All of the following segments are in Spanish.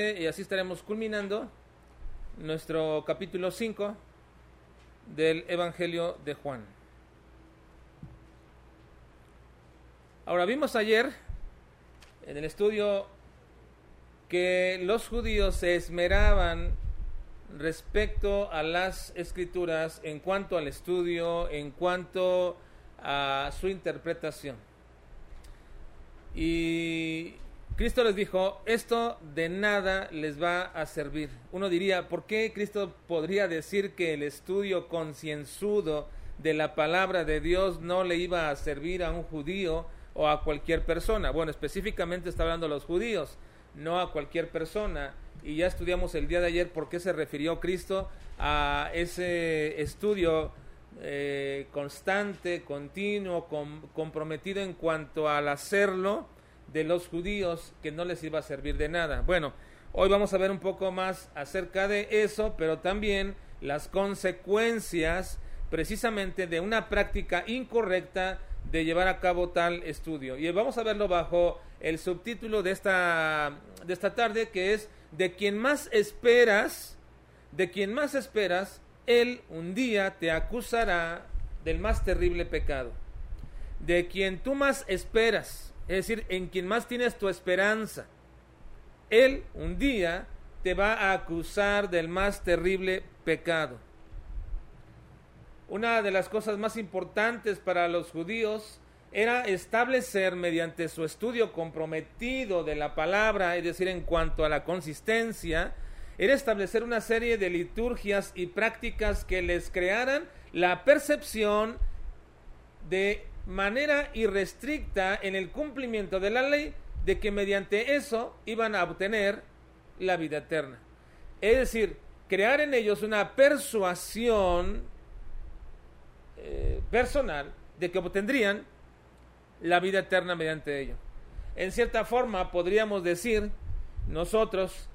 y así estaremos culminando nuestro capítulo 5 del Evangelio de Juan. Ahora vimos ayer en el estudio que los judíos se esmeraban respecto a las escrituras en cuanto al estudio, en cuanto a su interpretación. Y Cristo les dijo, esto de nada les va a servir. Uno diría, ¿por qué Cristo podría decir que el estudio concienzudo de la palabra de Dios no le iba a servir a un judío o a cualquier persona? Bueno, específicamente está hablando a los judíos, no a cualquier persona. Y ya estudiamos el día de ayer por qué se refirió Cristo a ese estudio eh, constante, continuo, comprometido en cuanto al hacerlo de los judíos que no les iba a servir de nada. Bueno, hoy vamos a ver un poco más acerca de eso, pero también las consecuencias precisamente de una práctica incorrecta de llevar a cabo tal estudio. Y vamos a verlo bajo el subtítulo de esta, de esta tarde, que es de quien más esperas, de quien más esperas, él un día te acusará del más terrible pecado. De quien tú más esperas, es decir, en quien más tienes tu esperanza. Él un día te va a acusar del más terrible pecado. Una de las cosas más importantes para los judíos era establecer mediante su estudio comprometido de la palabra, es decir, en cuanto a la consistencia, era establecer una serie de liturgias y prácticas que les crearan la percepción de manera irrestricta en el cumplimiento de la ley de que mediante eso iban a obtener la vida eterna. Es decir, crear en ellos una persuasión eh, personal de que obtendrían la vida eterna mediante ello. En cierta forma podríamos decir nosotros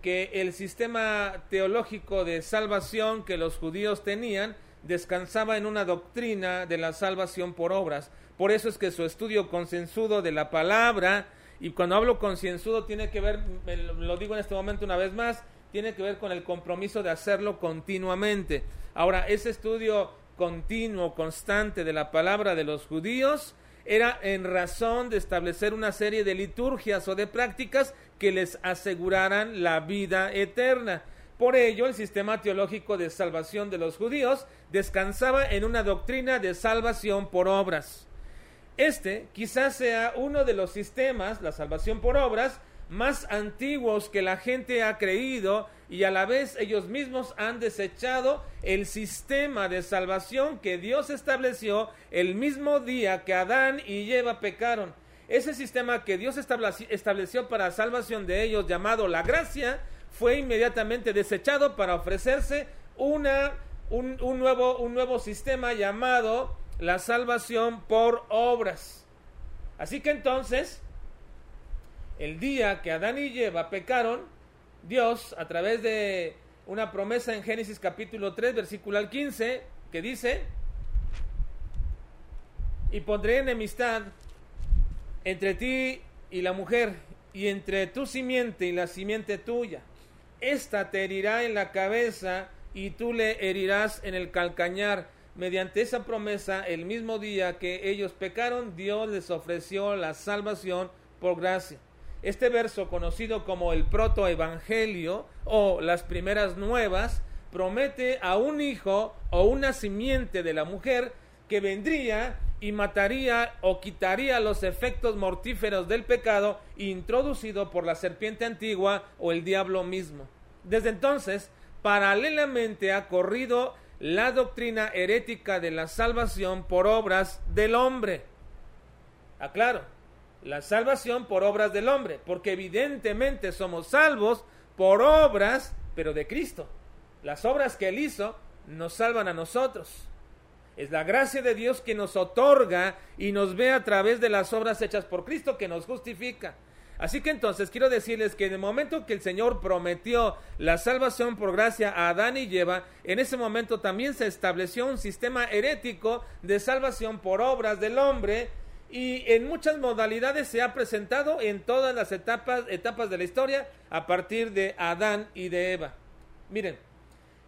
que el sistema teológico de salvación que los judíos tenían descansaba en una doctrina de la salvación por obras. Por eso es que su estudio consensudo de la palabra, y cuando hablo concienzudo tiene que ver, lo digo en este momento una vez más, tiene que ver con el compromiso de hacerlo continuamente. Ahora, ese estudio continuo, constante de la palabra de los judíos, era en razón de establecer una serie de liturgias o de prácticas que les aseguraran la vida eterna. Por ello, el sistema teológico de salvación de los judíos descansaba en una doctrina de salvación por obras. Este quizás sea uno de los sistemas, la salvación por obras, más antiguos que la gente ha creído y a la vez ellos mismos han desechado el sistema de salvación que Dios estableció el mismo día que Adán y Eva pecaron. Ese sistema que Dios estableció para salvación de ellos llamado la gracia fue inmediatamente desechado para ofrecerse una, un, nuevo, un nuevo sistema llamado la salvación por obras. Así que entonces, el día que Adán y Eva pecaron, Dios, a través de una promesa en Génesis capítulo 3, versículo 15, que dice, y pondré enemistad entre ti y la mujer, y entre tu simiente y la simiente tuya esta te herirá en la cabeza y tú le herirás en el calcañar. Mediante esa promesa, el mismo día que ellos pecaron, Dios les ofreció la salvación por gracia. Este verso, conocido como el protoevangelio o las primeras nuevas, promete a un hijo o una simiente de la mujer que vendría y mataría o quitaría los efectos mortíferos del pecado introducido por la serpiente antigua o el diablo mismo. Desde entonces, paralelamente ha corrido la doctrina herética de la salvación por obras del hombre. Aclaro, la salvación por obras del hombre, porque evidentemente somos salvos por obras, pero de Cristo. Las obras que Él hizo nos salvan a nosotros. Es la gracia de Dios que nos otorga y nos ve a través de las obras hechas por Cristo que nos justifica. Así que entonces quiero decirles que en el momento que el Señor prometió la salvación por gracia a Adán y Eva, en ese momento también se estableció un sistema herético de salvación por obras del hombre y en muchas modalidades se ha presentado en todas las etapas, etapas de la historia a partir de Adán y de Eva. Miren,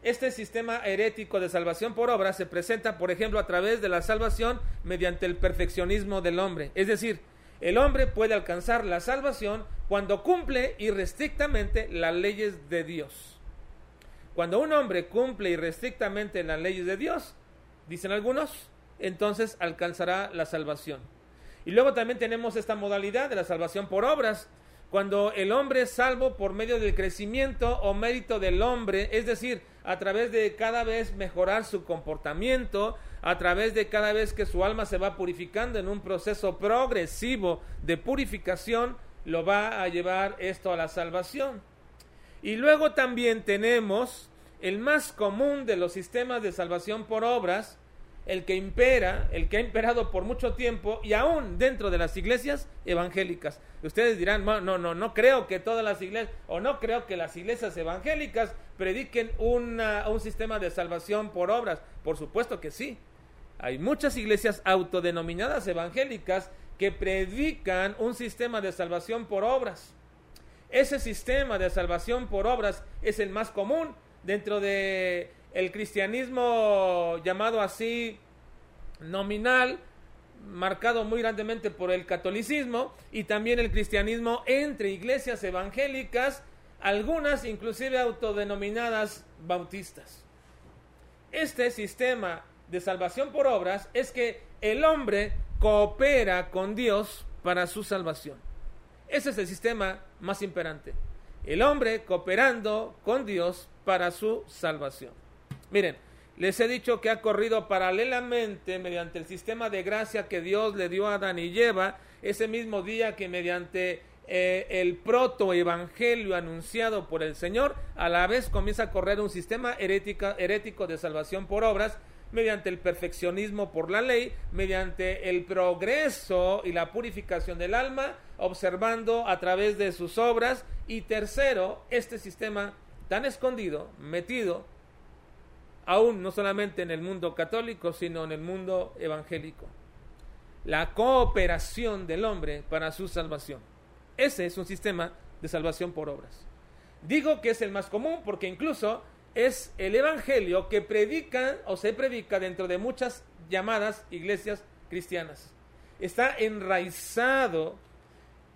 este sistema herético de salvación por obra se presenta, por ejemplo, a través de la salvación mediante el perfeccionismo del hombre. Es decir, el hombre puede alcanzar la salvación cuando cumple irrestrictamente las leyes de Dios. Cuando un hombre cumple irrestrictamente las leyes de Dios, dicen algunos, entonces alcanzará la salvación. Y luego también tenemos esta modalidad de la salvación por obras, cuando el hombre es salvo por medio del crecimiento o mérito del hombre, es decir, a través de cada vez mejorar su comportamiento, a través de cada vez que su alma se va purificando en un proceso progresivo de purificación, lo va a llevar esto a la salvación. Y luego también tenemos el más común de los sistemas de salvación por obras, el que impera, el que ha imperado por mucho tiempo y aún dentro de las iglesias evangélicas. Ustedes dirán, no, no, no, no creo que todas las iglesias, o no creo que las iglesias evangélicas prediquen un sistema de salvación por obras. Por supuesto que sí. Hay muchas iglesias autodenominadas evangélicas que predican un sistema de salvación por obras. Ese sistema de salvación por obras es el más común dentro de el cristianismo llamado así nominal, marcado muy grandemente por el catolicismo y también el cristianismo entre iglesias evangélicas, algunas inclusive autodenominadas bautistas. Este sistema de salvación por obras es que el hombre coopera con Dios para su salvación. Ese es el sistema más imperante. El hombre cooperando con Dios para su salvación. Miren, les he dicho que ha corrido paralelamente mediante el sistema de gracia que Dios le dio a Adán y Eva, ese mismo día que mediante eh, el protoevangelio anunciado por el Señor, a la vez comienza a correr un sistema herético de salvación por obras, mediante el perfeccionismo por la ley, mediante el progreso y la purificación del alma, observando a través de sus obras, y tercero, este sistema tan escondido, metido, aún no solamente en el mundo católico, sino en el mundo evangélico. La cooperación del hombre para su salvación. Ese es un sistema de salvación por obras. Digo que es el más común porque incluso es el evangelio que predica o se predica dentro de muchas llamadas iglesias cristianas. Está enraizado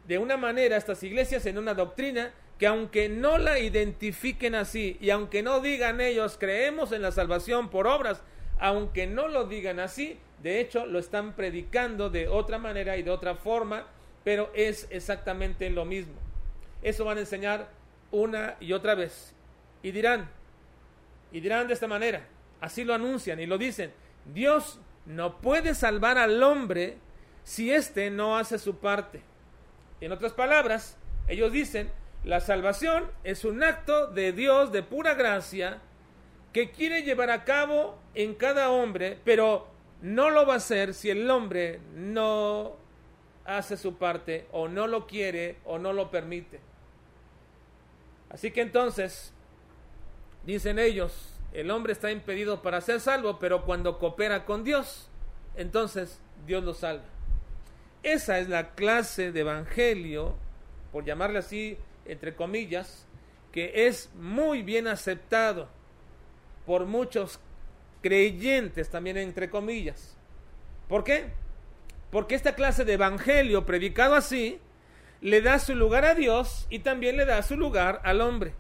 de una manera estas iglesias en una doctrina que aunque no la identifiquen así y aunque no digan ellos creemos en la salvación por obras, aunque no lo digan así, de hecho lo están predicando de otra manera y de otra forma, pero es exactamente lo mismo. Eso van a enseñar una y otra vez. Y dirán, y dirán de esta manera, así lo anuncian y lo dicen, Dios no puede salvar al hombre si éste no hace su parte. En otras palabras, ellos dicen, la salvación es un acto de Dios de pura gracia que quiere llevar a cabo en cada hombre, pero no lo va a hacer si el hombre no hace su parte o no lo quiere o no lo permite. Así que entonces, dicen ellos, el hombre está impedido para ser salvo, pero cuando coopera con Dios, entonces Dios lo salva. Esa es la clase de evangelio, por llamarle así, entre comillas, que es muy bien aceptado por muchos creyentes también entre comillas. ¿Por qué? Porque esta clase de evangelio predicado así le da su lugar a Dios y también le da su lugar al hombre.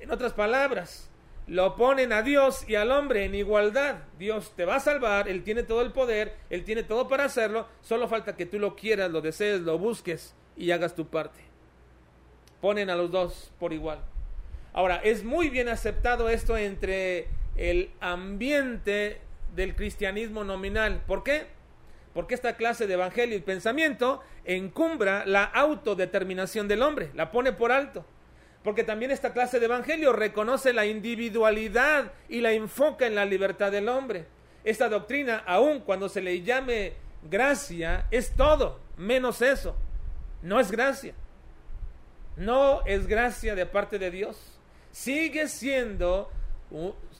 En otras palabras, lo ponen a Dios y al hombre en igualdad. Dios te va a salvar, Él tiene todo el poder, Él tiene todo para hacerlo, solo falta que tú lo quieras, lo desees, lo busques y hagas tu parte ponen a los dos por igual. Ahora, es muy bien aceptado esto entre el ambiente del cristianismo nominal. ¿Por qué? Porque esta clase de evangelio y pensamiento encumbra la autodeterminación del hombre, la pone por alto. Porque también esta clase de evangelio reconoce la individualidad y la enfoca en la libertad del hombre. Esta doctrina, aun cuando se le llame gracia, es todo, menos eso. No es gracia no es gracia de parte de Dios. Sigue siendo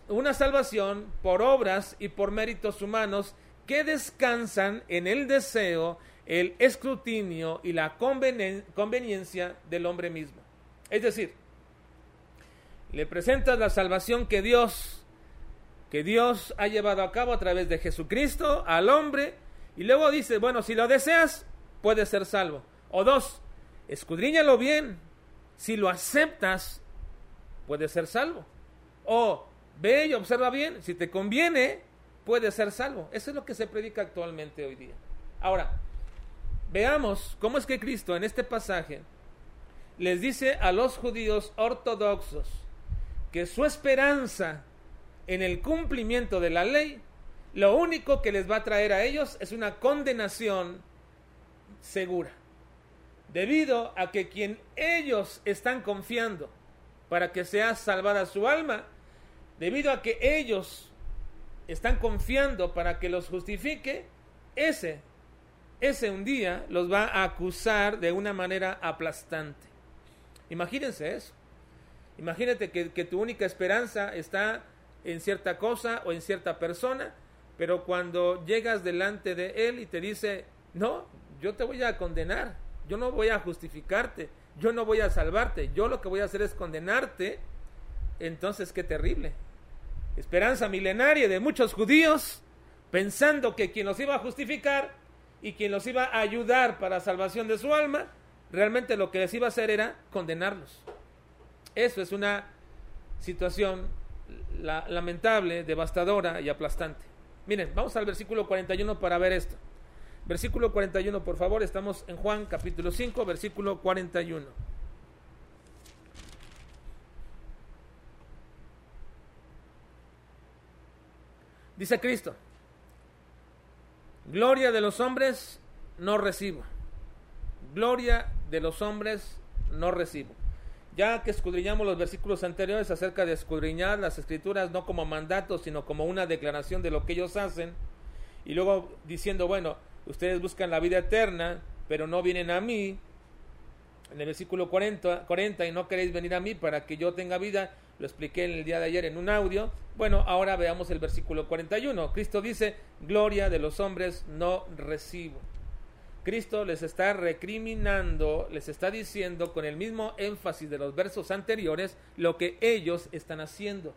una salvación por obras y por méritos humanos que descansan en el deseo, el escrutinio y la conveniencia del hombre mismo. Es decir, le presentas la salvación que Dios que Dios ha llevado a cabo a través de Jesucristo al hombre y luego dice, bueno, si lo deseas, puedes ser salvo. O dos, escudriñalo bien, si lo aceptas, puedes ser salvo. O ve y observa bien, si te conviene, puedes ser salvo. Eso es lo que se predica actualmente hoy día. Ahora, veamos cómo es que Cristo en este pasaje les dice a los judíos ortodoxos que su esperanza en el cumplimiento de la ley, lo único que les va a traer a ellos es una condenación segura. Debido a que quien ellos están confiando para que sea salvada su alma, debido a que ellos están confiando para que los justifique, ese, ese un día los va a acusar de una manera aplastante. Imagínense eso. Imagínate que, que tu única esperanza está en cierta cosa o en cierta persona, pero cuando llegas delante de Él y te dice, no, yo te voy a condenar, yo no voy a justificarte, yo no voy a salvarte, yo lo que voy a hacer es condenarte, entonces qué terrible. Esperanza milenaria de muchos judíos pensando que quien los iba a justificar y quien los iba a ayudar para salvación de su alma, realmente lo que les iba a hacer era condenarlos. Eso es una situación la, lamentable, devastadora y aplastante. Miren, vamos al versículo 41 para ver esto. Versículo 41, por favor, estamos en Juan capítulo 5, versículo 41. Dice Cristo, gloria de los hombres no recibo, gloria de los hombres no recibo. Ya que escudriñamos los versículos anteriores acerca de escudriñar las escrituras no como mandato, sino como una declaración de lo que ellos hacen, y luego diciendo, bueno, ustedes buscan la vida eterna, pero no vienen a mí, en el versículo 40, 40, y no queréis venir a mí para que yo tenga vida, lo expliqué en el día de ayer en un audio, bueno, ahora veamos el versículo 41, Cristo dice, gloria de los hombres no recibo. Cristo les está recriminando, les está diciendo con el mismo énfasis de los versos anteriores lo que ellos están haciendo.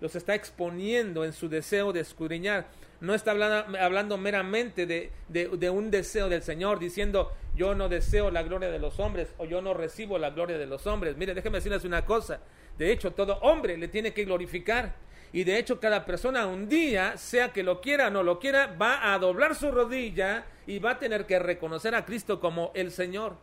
Los está exponiendo en su deseo de escudriñar. No está hablando, meramente de, de, un deseo del Señor, diciendo yo no deseo la gloria de los hombres o yo no recibo la gloria de los hombres. Mire, déjeme decirles una cosa. De hecho, todo hombre le tiene que glorificar. Y de hecho cada persona un día, sea que lo quiera o no lo quiera, va a doblar su rodilla y va a tener que reconocer a Cristo como el Señor.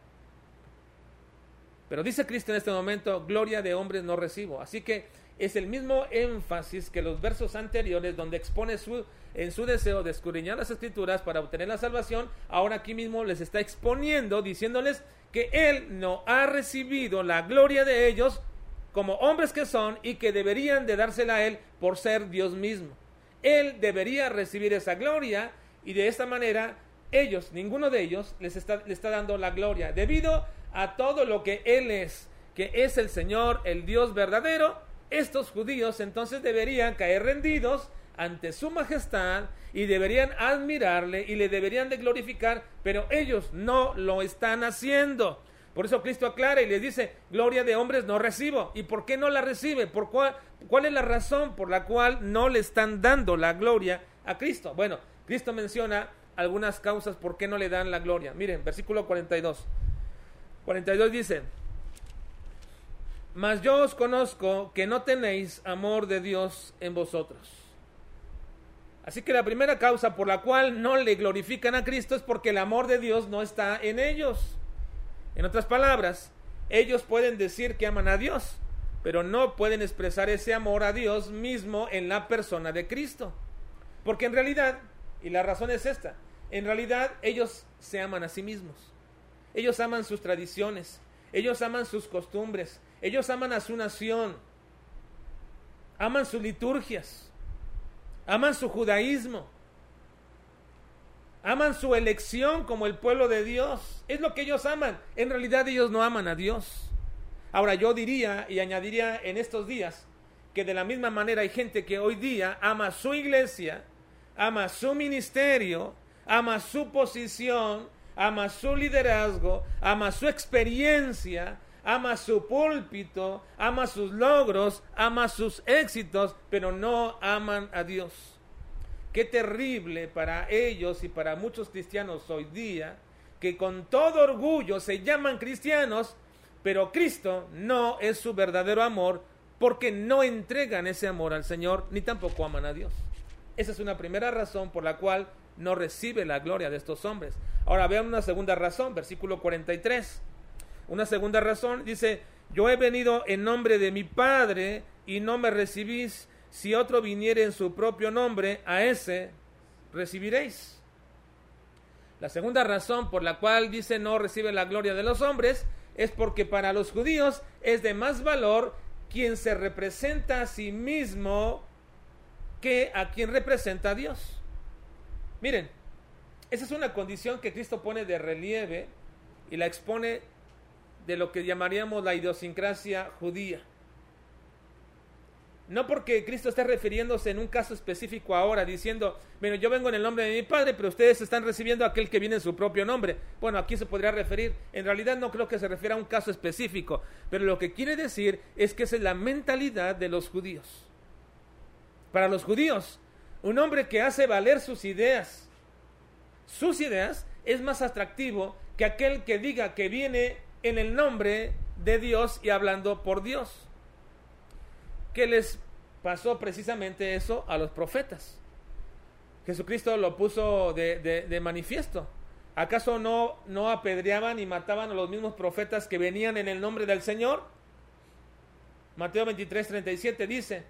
Pero dice Cristo en este momento, gloria de hombres no recibo. Así que es el mismo énfasis que los versos anteriores donde expone su, en su deseo de escudriñar las escrituras para obtener la salvación, ahora aquí mismo les está exponiendo diciéndoles que Él no ha recibido la gloria de ellos como hombres que son y que deberían de dársela a Él por ser Dios mismo. Él debería recibir esa gloria y de esta manera ellos, ninguno de ellos, les está, está dando la gloria debido a todo lo que Él es, que es el Señor, el Dios verdadero. Estos judíos entonces deberían caer rendidos ante su majestad y deberían admirarle y le deberían de glorificar, pero ellos no lo están haciendo. Por eso Cristo aclara y les dice, gloria de hombres no recibo. ¿Y por qué no la recibe? ¿Por cuál, cuál es la razón por la cual no le están dando la gloria a Cristo? Bueno, Cristo menciona algunas causas por qué no le dan la gloria. Miren, versículo 42. 42 dice, mas yo os conozco que no tenéis amor de Dios en vosotros. Así que la primera causa por la cual no le glorifican a Cristo es porque el amor de Dios no está en ellos. En otras palabras, ellos pueden decir que aman a Dios, pero no pueden expresar ese amor a Dios mismo en la persona de Cristo. Porque en realidad, y la razón es esta, en realidad ellos se aman a sí mismos. Ellos aman sus tradiciones, ellos aman sus costumbres, ellos aman a su nación, aman sus liturgias, aman su judaísmo, Aman su elección como el pueblo de Dios. Es lo que ellos aman. En realidad ellos no aman a Dios. Ahora yo diría y añadiría en estos días que de la misma manera hay gente que hoy día ama su iglesia, ama su ministerio, ama su posición, ama su liderazgo, ama su experiencia, ama su púlpito, ama sus logros, ama sus éxitos, pero no aman a Dios. Qué terrible para ellos y para muchos cristianos hoy día, que con todo orgullo se llaman cristianos, pero Cristo no es su verdadero amor porque no entregan ese amor al Señor ni tampoco aman a Dios. Esa es una primera razón por la cual no recibe la gloria de estos hombres. Ahora vean una segunda razón, versículo 43. Una segunda razón dice, yo he venido en nombre de mi Padre y no me recibís. Si otro viniere en su propio nombre, a ese recibiréis. La segunda razón por la cual dice no recibe la gloria de los hombres es porque para los judíos es de más valor quien se representa a sí mismo que a quien representa a Dios. Miren, esa es una condición que Cristo pone de relieve y la expone de lo que llamaríamos la idiosincrasia judía. No porque Cristo esté refiriéndose en un caso específico ahora, diciendo, bueno, yo vengo en el nombre de mi Padre, pero ustedes están recibiendo a aquel que viene en su propio nombre. Bueno, aquí se podría referir, en realidad no creo que se refiera a un caso específico, pero lo que quiere decir es que esa es la mentalidad de los judíos. Para los judíos, un hombre que hace valer sus ideas, sus ideas, es más atractivo que aquel que diga que viene en el nombre de Dios y hablando por Dios que les pasó precisamente eso a los profetas. Jesucristo lo puso de, manifiesto. ¿Acaso no, no apedreaban y mataban a los mismos profetas que venían en el nombre del Señor? Mateo 23, 37 dice,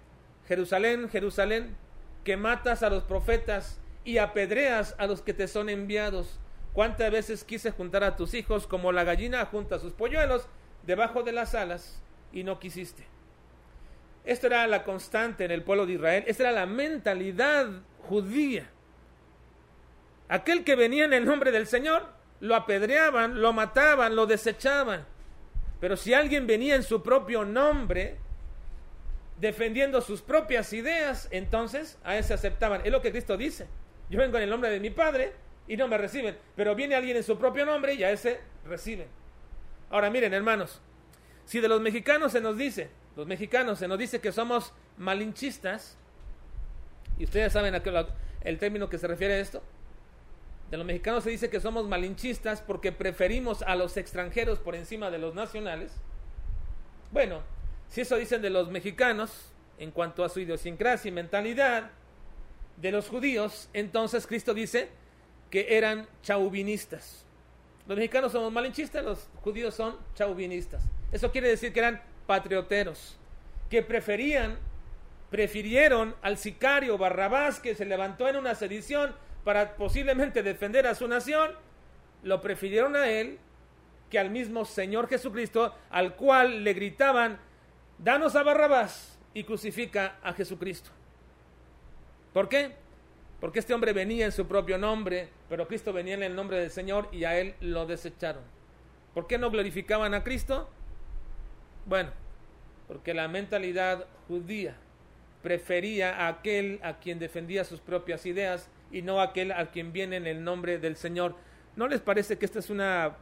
Jerusalén, Jerusalén, que matas a los profetas y apedreas a los que te son enviados. ¿Cuántas veces quise juntar a tus hijos como la gallina junta a sus polluelos debajo de las alas y no quisiste? Esto era la constante en el pueblo de Israel. Esta era la mentalidad judía. Aquel que venía en el nombre del Señor, lo apedreaban, lo mataban, lo desechaban. Pero si alguien venía en su propio nombre, defendiendo sus propias ideas, entonces a ese aceptaban. Es lo que Cristo dice. Yo vengo en el nombre de mi Padre y no me reciben. Pero viene alguien en su propio nombre y a ese reciben. Ahora miren, hermanos, si de los mexicanos se nos dice, los mexicanos, se nos dice que somos malinchistas, y ustedes saben a qué, el término que se refiere a esto. De los mexicanos se dice que somos malinchistas porque preferimos a los extranjeros por encima de los nacionales. Bueno, si eso dicen de los mexicanos, en cuanto a su idiosincrasia y mentalidad, de los judíos, entonces Cristo dice que eran chauvinistas. Los mexicanos somos malinchistas, los judíos son chauvinistas. Eso quiere decir que eran patrioteros, que preferían, prefirieron al sicario Barrabás que se levantó en una sedición para posiblemente defender a su nación, lo prefirieron a él que al mismo Señor Jesucristo, al cual le gritaban, danos a Barrabás y crucifica a Jesucristo. ¿Por qué? Porque este hombre venía en su propio nombre, pero Cristo venía en el nombre del Señor y a él lo desecharon. ¿Por qué no glorificaban a Cristo? Bueno, porque la mentalidad judía prefería a aquel a quien defendía sus propias ideas y no a aquel a quien viene en el nombre del Señor. ¿No les parece que esta es una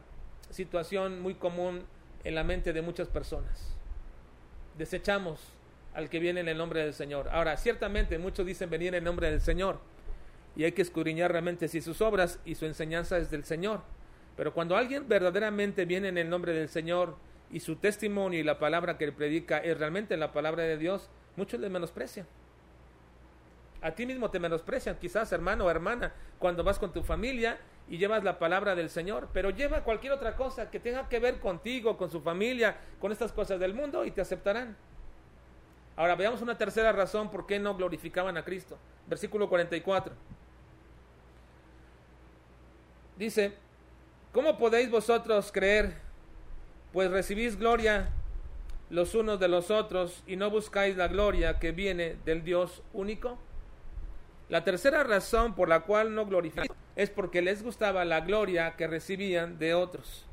situación muy común en la mente de muchas personas? Desechamos al que viene en el nombre del Señor. Ahora, ciertamente muchos dicen venir en el nombre del Señor y hay que escudriñar realmente si sus obras y su enseñanza es del Señor. Pero cuando alguien verdaderamente viene en el nombre del Señor, y su testimonio y la palabra que él predica es realmente la palabra de Dios, muchos le menosprecian. A ti mismo te menosprecian, quizás hermano o hermana, cuando vas con tu familia y llevas la palabra del Señor, pero lleva cualquier otra cosa que tenga que ver contigo, con su familia, con estas cosas del mundo y te aceptarán. Ahora veamos una tercera razón por qué no glorificaban a Cristo. Versículo 44. Dice, ¿cómo podéis vosotros creer pues recibís gloria los unos de los otros y no buscáis la gloria que viene del Dios único? La tercera razón por la cual no glorifican es porque les gustaba la gloria que recibían de otros.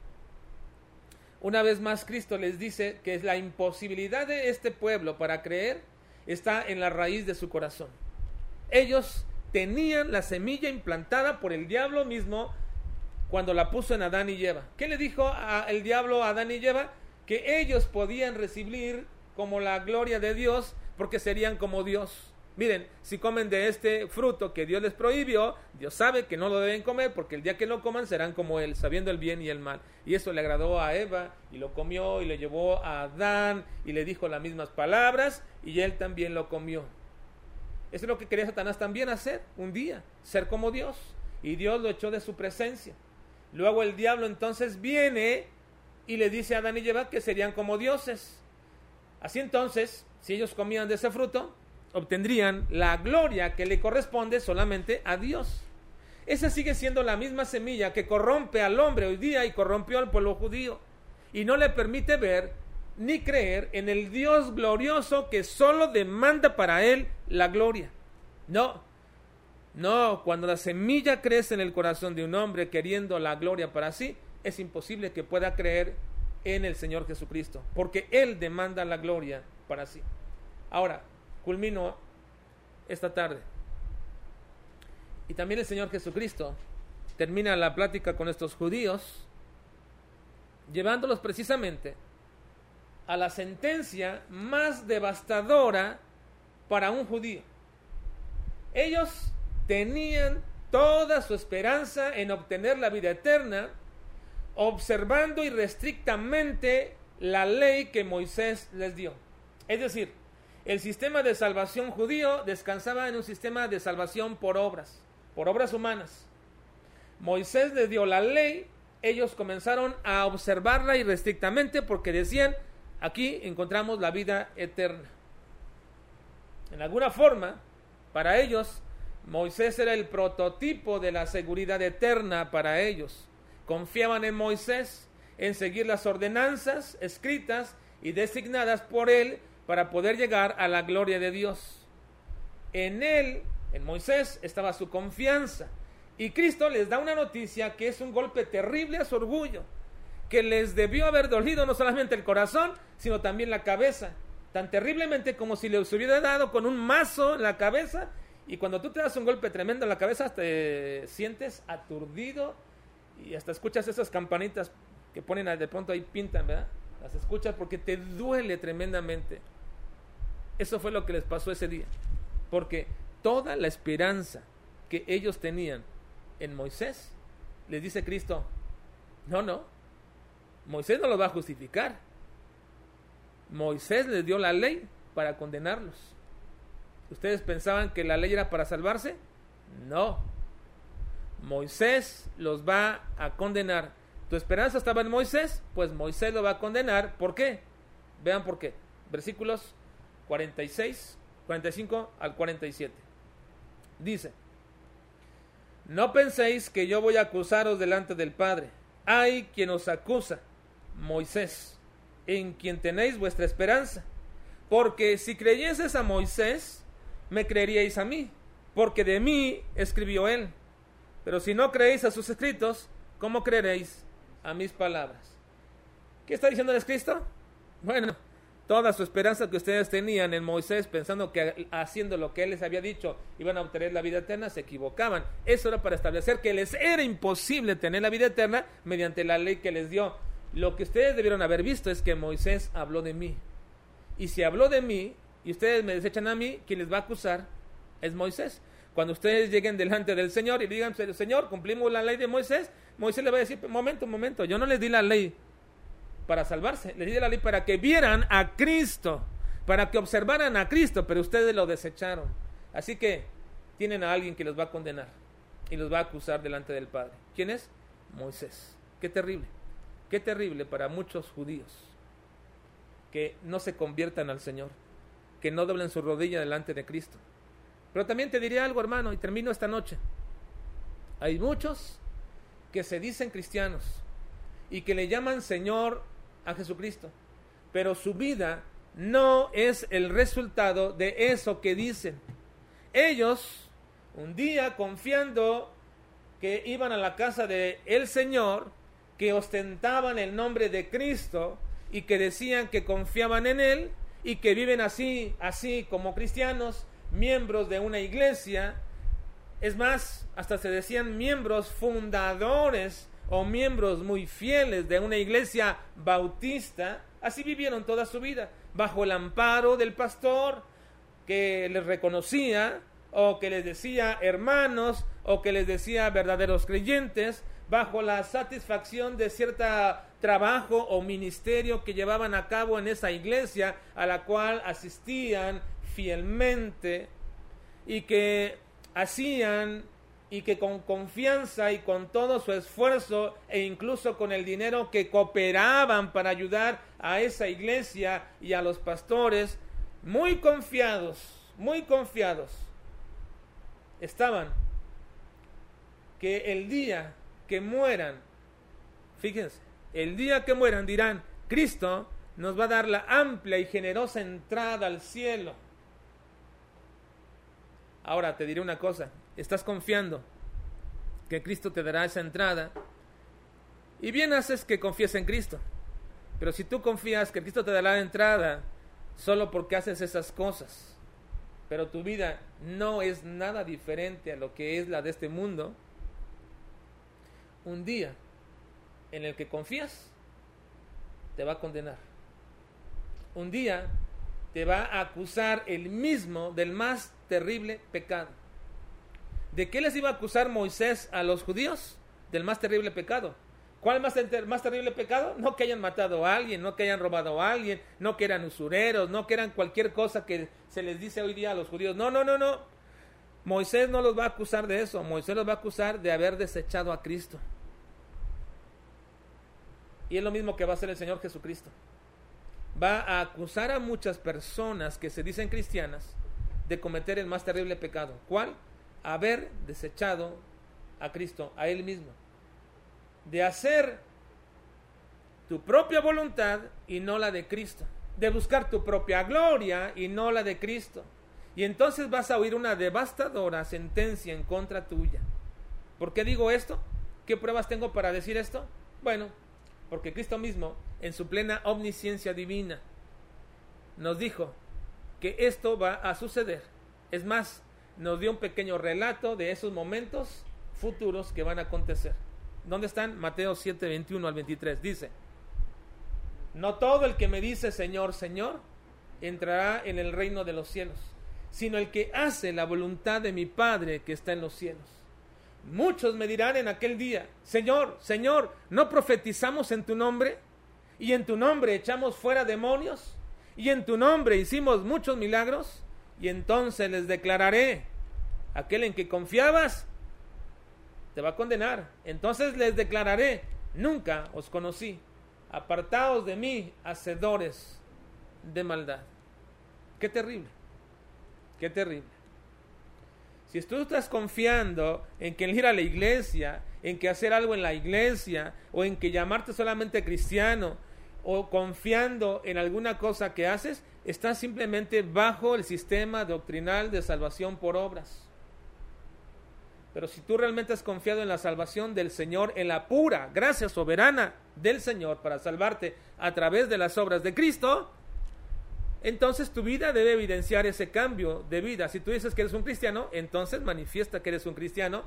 Una vez más Cristo les dice que la imposibilidad de este pueblo para creer está en la raíz de su corazón. Ellos tenían la semilla implantada por el diablo mismo cuando la puso en Adán y Eva. ¿Qué le dijo el diablo a Adán y Eva? Que ellos podían recibir como la gloria de Dios porque serían como Dios. Miren, si comen de este fruto que Dios les prohibió, Dios sabe que no lo deben comer porque el día que lo coman serán como Él, sabiendo el bien y el mal. Y eso le agradó a Eva y lo comió y le llevó a Adán y le dijo las mismas palabras y él también lo comió. Eso es lo que quería Satanás también hacer un día, ser como Dios. Y Dios lo echó de su presencia. Luego el diablo entonces viene y le dice a Adán y Eva que serían como dioses. Así entonces, si ellos comían de ese fruto, obtendrían la gloria que le corresponde solamente a Dios. Esa sigue siendo la misma semilla que corrompe al hombre hoy día y corrompió al pueblo judío y no le permite ver ni creer en el Dios glorioso que solo demanda para él la gloria. No, no, cuando la semilla crece en el corazón de un hombre queriendo la gloria para sí, es imposible que pueda creer en el Señor Jesucristo, porque Él demanda la gloria para sí. Ahora, culmino esta tarde. Y también el Señor Jesucristo termina la plática con estos judíos, llevándolos precisamente a la sentencia más devastadora para un judío. Ellos tenían toda su esperanza en obtener la vida eterna, observando irrestrictamente la ley que Moisés les dio. Es decir, el sistema de salvación judío descansaba en un sistema de salvación por obras, por obras humanas. Moisés les dio la ley, ellos comenzaron a observarla irrestrictamente porque decían, aquí encontramos la vida eterna. En alguna forma, para ellos, Moisés era el prototipo de la seguridad eterna para ellos. Confiaban en Moisés, en seguir las ordenanzas escritas y designadas por él para poder llegar a la gloria de Dios. En él, en Moisés, estaba su confianza. Y Cristo les da una noticia que es un golpe terrible a su orgullo, que les debió haber dolido no solamente el corazón, sino también la cabeza, tan terriblemente como si les hubiera dado con un mazo en la cabeza. Y cuando tú te das un golpe tremendo en la cabeza, te sientes aturdido y hasta escuchas esas campanitas que ponen de pronto ahí pintan, ¿verdad? Las escuchas porque te duele tremendamente. Eso fue lo que les pasó ese día. Porque toda la esperanza que ellos tenían en Moisés, les dice Cristo, no, no, Moisés no lo va a justificar. Moisés les dio la ley para condenarlos. ¿Ustedes pensaban que la ley era para salvarse? No. Moisés los va a condenar. ¿Tu esperanza estaba en Moisés? Pues Moisés lo va a condenar. ¿Por qué? Vean por qué. Versículos 46, 45 al 47. Dice, no penséis que yo voy a acusaros delante del Padre. Hay quien os acusa, Moisés, en quien tenéis vuestra esperanza. Porque si creyeses a Moisés, me creeríais a mí, porque de mí escribió él. Pero si no creéis a sus escritos, ¿cómo creeréis a mis palabras? ¿Qué está diciendo el Cristo? Bueno, toda su esperanza que ustedes tenían en Moisés, pensando que haciendo lo que él les había dicho iban a obtener la vida eterna, se equivocaban. Eso era para establecer que les era imposible tener la vida eterna mediante la ley que les dio. Lo que ustedes debieron haber visto es que Moisés habló de mí. Y si habló de mí y ustedes me desechan a mí, quien les va a acusar es Moisés. Cuando ustedes lleguen delante del Señor y digan, Señor, cumplimos la ley de Moisés, Moisés le va a decir, momento, momento, yo no les di la ley para salvarse, les di la ley para que vieran a Cristo, para que observaran a Cristo, pero ustedes lo desecharon. Así que tienen a alguien que los va a condenar y los va a acusar delante del Padre. ¿Quién es? Moisés. Qué terrible, qué terrible para muchos judíos que no se conviertan al Señor, que no doblen su rodilla delante de Cristo. Pero también te diré algo, hermano, y termino esta noche. Hay muchos que se dicen cristianos y que le llaman Señor a Jesucristo. Pero su vida no es el resultado de eso que dicen. Ellos, un día confiando que iban a la casa de el Señor, que ostentaban el nombre de Cristo y que decían que confiaban en Él y que viven así, así como cristianos, miembros de una iglesia. Es más, hasta se decían miembros fundadores o miembros muy fieles de una iglesia bautista, así vivieron toda su vida, bajo el amparo del pastor que les reconocía o que les decía hermanos o que les decía verdaderos creyentes, bajo la satisfacción de cierto trabajo o ministerio que llevaban a cabo en esa iglesia a la cual asistían fielmente y que hacían y que con confianza y con todo su esfuerzo e incluso con el dinero que cooperaban para ayudar a esa iglesia y a los pastores, muy confiados, muy confiados, estaban que el día que mueran, fíjense, el día que mueran dirán, Cristo nos va a dar la amplia y generosa entrada al cielo. Ahora te diré una cosa, estás confiando que Cristo te dará esa entrada y bien haces que confíes en Cristo. Pero si tú confías que Cristo te dará la entrada solo porque haces esas cosas, pero tu vida no es nada diferente a lo que es la de este mundo, un día en el que confías te va a condenar. Un día te va a acusar el mismo del más terrible pecado. ¿De qué les iba a acusar Moisés a los judíos? Del más terrible pecado. ¿Cuál más, más terrible pecado? No que hayan matado a alguien, no que hayan robado a alguien, no que eran usureros, no que eran cualquier cosa que se les dice hoy día a los judíos. No, no, no, no. Moisés no los va a acusar de eso. Moisés los va a acusar de haber desechado a Cristo. Y es lo mismo que va a hacer el Señor Jesucristo. Va a acusar a muchas personas que se dicen cristianas de cometer el más terrible pecado. ¿Cuál? Haber desechado a Cristo, a Él mismo. De hacer tu propia voluntad y no la de Cristo. De buscar tu propia gloria y no la de Cristo. Y entonces vas a oír una devastadora sentencia en contra tuya. ¿Por qué digo esto? ¿Qué pruebas tengo para decir esto? Bueno, porque Cristo mismo, en su plena omnisciencia divina, nos dijo que esto va a suceder. Es más, nos dio un pequeño relato de esos momentos futuros que van a acontecer. ¿Dónde están? Mateo 7, 21 al 23. Dice, no todo el que me dice Señor, Señor, entrará en el reino de los cielos, sino el que hace la voluntad de mi Padre que está en los cielos. Muchos me dirán en aquel día, Señor, Señor, ¿no profetizamos en tu nombre? ¿Y en tu nombre echamos fuera demonios? ¿Y en tu nombre hicimos muchos milagros? Y entonces les declararé, aquel en que confiabas, te va a condenar. Entonces les declararé, nunca os conocí. Apartaos de mí, hacedores de maldad. Qué terrible, qué terrible. Si tú estás confiando en que ir a la iglesia, en que hacer algo en la iglesia, o en que llamarte solamente cristiano, o confiando en alguna cosa que haces, estás simplemente bajo el sistema doctrinal de salvación por obras. Pero si tú realmente has confiado en la salvación del Señor, en la pura gracia soberana del Señor para salvarte a través de las obras de Cristo, entonces tu vida debe evidenciar ese cambio de vida. Si tú dices que eres un cristiano, entonces manifiesta que eres un cristiano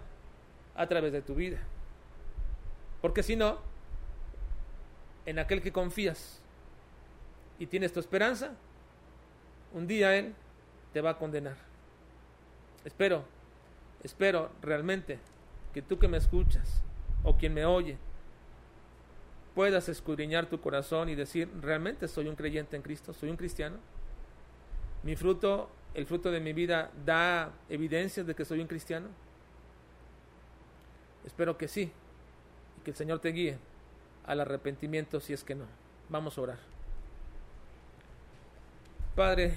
a través de tu vida. Porque si no, en aquel que confías y tienes tu esperanza, un día Él te va a condenar. Espero, espero realmente que tú que me escuchas o quien me oye, puedas escudriñar tu corazón y decir, realmente soy un creyente en Cristo, soy un cristiano. Mi fruto, el fruto de mi vida da evidencias de que soy un cristiano. Espero que sí, y que el Señor te guíe al arrepentimiento si es que no. Vamos a orar. Padre,